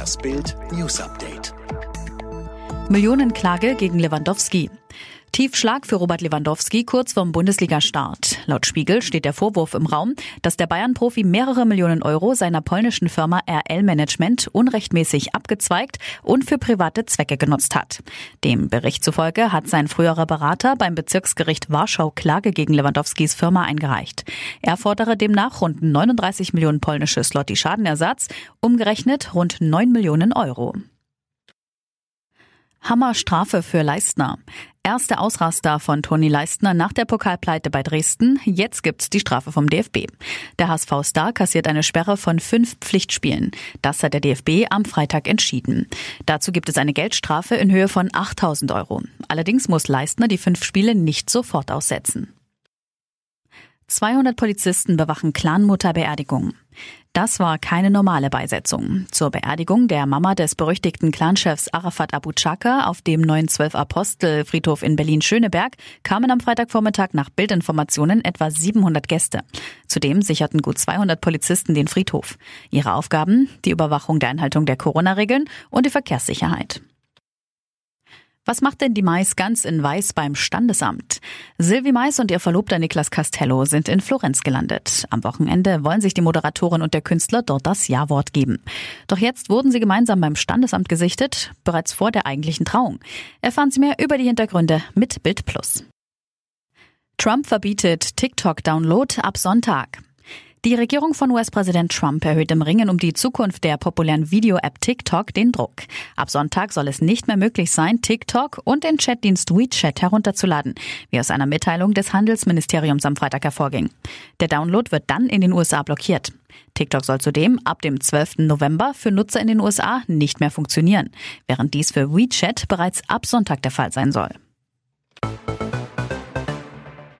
Das Bild News Update. Millionenklage gegen Lewandowski. Tiefschlag für Robert Lewandowski kurz vorm Bundesliga-Start. Laut Spiegel steht der Vorwurf im Raum, dass der Bayern-Profi mehrere Millionen Euro seiner polnischen Firma RL Management unrechtmäßig abgezweigt und für private Zwecke genutzt hat. Dem Bericht zufolge hat sein früherer Berater beim Bezirksgericht Warschau Klage gegen Lewandowskis Firma eingereicht. Er fordere demnach rund 39 Millionen polnische Slotty Schadenersatz, umgerechnet rund 9 Millionen Euro. Hammerstrafe für Leistner. Erste Ausraster von Toni Leistner nach der Pokalpleite bei Dresden. Jetzt gibt's die Strafe vom DFB. Der HSV-Star kassiert eine Sperre von fünf Pflichtspielen. Das hat der DFB am Freitag entschieden. Dazu gibt es eine Geldstrafe in Höhe von 8000 Euro. Allerdings muss Leistner die fünf Spiele nicht sofort aussetzen. 200 Polizisten bewachen Clanmutter-Beerdigung. Das war keine normale Beisetzung. Zur Beerdigung der Mama des berüchtigten Clanchefs Arafat Abu Chaka auf dem 912 Apostel Friedhof in Berlin-Schöneberg kamen am Freitagvormittag nach Bildinformationen etwa 700 Gäste. Zudem sicherten gut 200 Polizisten den Friedhof. Ihre Aufgaben? Die Überwachung der Einhaltung der Corona-Regeln und die Verkehrssicherheit. Was macht denn die Mais ganz in Weiß beim Standesamt? Silvi Mais und ihr Verlobter Niklas Castello sind in Florenz gelandet. Am Wochenende wollen sich die Moderatorin und der Künstler dort das Ja-Wort geben. Doch jetzt wurden sie gemeinsam beim Standesamt gesichtet, bereits vor der eigentlichen Trauung. Erfahren Sie mehr über die Hintergründe mit Bild Plus. Trump verbietet TikTok-Download ab Sonntag. Die Regierung von US-Präsident Trump erhöht im Ringen um die Zukunft der populären Video-App TikTok den Druck. Ab Sonntag soll es nicht mehr möglich sein, TikTok und den Chatdienst WeChat herunterzuladen, wie aus einer Mitteilung des Handelsministeriums am Freitag hervorging. Der Download wird dann in den USA blockiert. TikTok soll zudem ab dem 12. November für Nutzer in den USA nicht mehr funktionieren, während dies für WeChat bereits ab Sonntag der Fall sein soll.